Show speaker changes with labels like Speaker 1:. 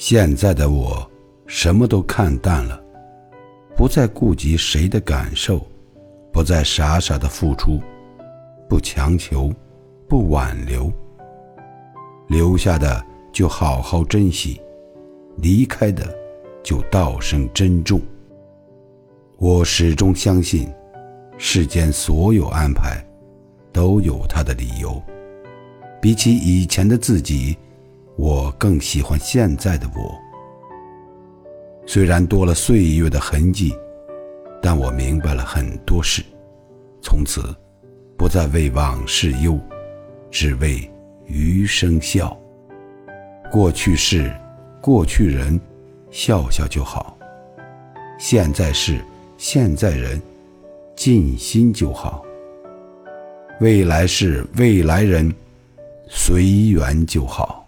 Speaker 1: 现在的我，什么都看淡了，不再顾及谁的感受，不再傻傻的付出，不强求，不挽留。留下的就好好珍惜，离开的就道声珍重。我始终相信，世间所有安排都有它的理由。比起以前的自己。我更喜欢现在的我。虽然多了岁月的痕迹，但我明白了很多事。从此，不再为往事忧，只为余生笑。过去事，过去人，笑笑就好。现在事，现在人，尽心就好。未来事，未来人，随缘就好。